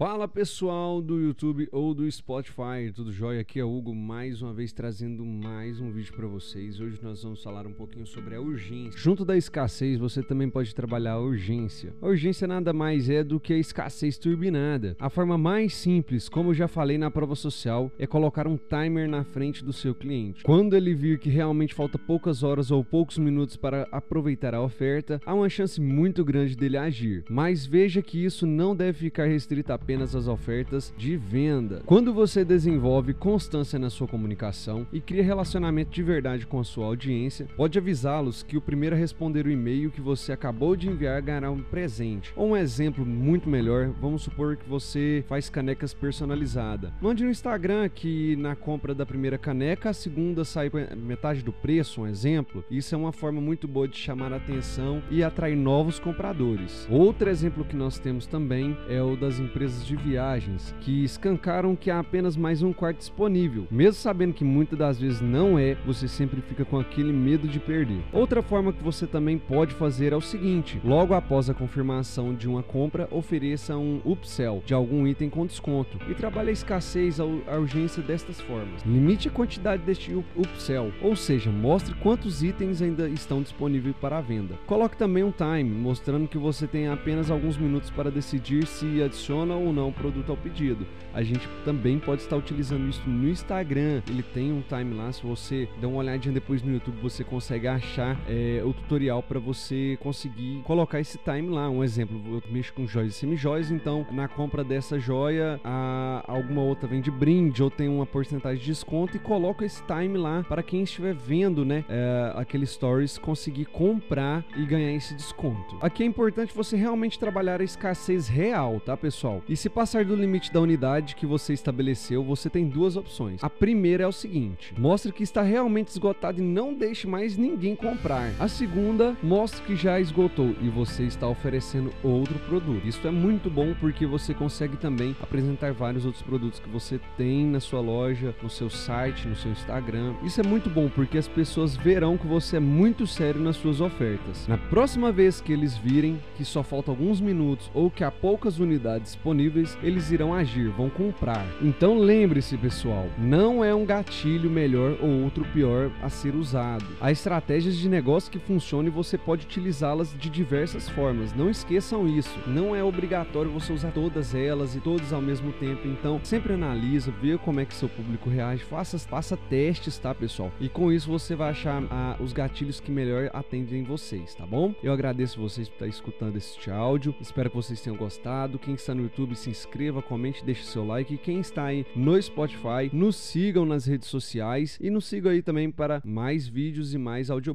Fala pessoal do YouTube ou do Spotify, tudo jóia? Aqui é Hugo, mais uma vez trazendo mais um vídeo para vocês. Hoje nós vamos falar um pouquinho sobre a urgência. Junto da escassez, você também pode trabalhar a urgência. A urgência nada mais é do que a escassez turbinada. A forma mais simples, como já falei na prova social, é colocar um timer na frente do seu cliente. Quando ele vir que realmente falta poucas horas ou poucos minutos para aproveitar a oferta, há uma chance muito grande dele agir. Mas veja que isso não deve ficar restrito apenas as ofertas de venda. Quando você desenvolve constância na sua comunicação e cria relacionamento de verdade com a sua audiência, pode avisá-los que o primeiro a responder o e-mail que você acabou de enviar ganhará um presente. Ou um exemplo muito melhor, vamos supor que você faz canecas personalizadas. Mande no Instagram que na compra da primeira caneca, a segunda sai metade do preço, um exemplo. Isso é uma forma muito boa de chamar a atenção e atrair novos compradores. Outro exemplo que nós temos também é o das empresas de viagens que escancaram que há apenas mais um quarto disponível. Mesmo sabendo que muitas das vezes não é, você sempre fica com aquele medo de perder. Outra forma que você também pode fazer é o seguinte: logo após a confirmação de uma compra, ofereça um upsell de algum item com desconto e trabalhe a escassez, a urgência destas formas. Limite a quantidade deste upsell, ou seja, mostre quantos itens ainda estão disponíveis para a venda. Coloque também um time, mostrando que você tem apenas alguns minutos para decidir se adiciona ou não produto ao pedido. A gente também pode estar utilizando isso no Instagram. Ele tem um time lá. Se você der uma olhadinha depois no YouTube, você consegue achar é, o tutorial para você conseguir colocar esse time lá. Um exemplo, eu mexo com joias e semi-joias, então na compra dessa joia, a, alguma outra vem de brinde ou tem uma porcentagem de desconto e coloco esse time lá para quem estiver vendo, né, é, aquele stories conseguir comprar e ganhar esse desconto. Aqui é importante você realmente trabalhar a escassez real, tá, pessoal? E se passar do limite da unidade que você estabeleceu, você tem duas opções. A primeira é o seguinte: mostre que está realmente esgotado e não deixe mais ninguém comprar. A segunda, mostre que já esgotou e você está oferecendo outro produto. Isso é muito bom porque você consegue também apresentar vários outros produtos que você tem na sua loja, no seu site, no seu Instagram. Isso é muito bom porque as pessoas verão que você é muito sério nas suas ofertas. Na próxima vez que eles virem que só faltam alguns minutos ou que há poucas unidades disponíveis, disponíveis, eles irão agir, vão comprar. Então lembre-se, pessoal, não é um gatilho melhor ou outro pior a ser usado. Há estratégias de negócio que funcionam e você pode utilizá-las de diversas formas. Não esqueçam isso. Não é obrigatório você usar todas elas e todas ao mesmo tempo. Então, sempre analisa, vê como é que seu público reage, faça, faça testes, tá, pessoal? E com isso você vai achar ah, os gatilhos que melhor atendem vocês, tá bom? Eu agradeço vocês por estar escutando este áudio. Espero que vocês tenham gostado. Quem está no YouTube, se inscreva, comente, deixe seu like. Quem está aí no Spotify, nos sigam nas redes sociais e nos sigam aí também para mais vídeos e mais audiobook.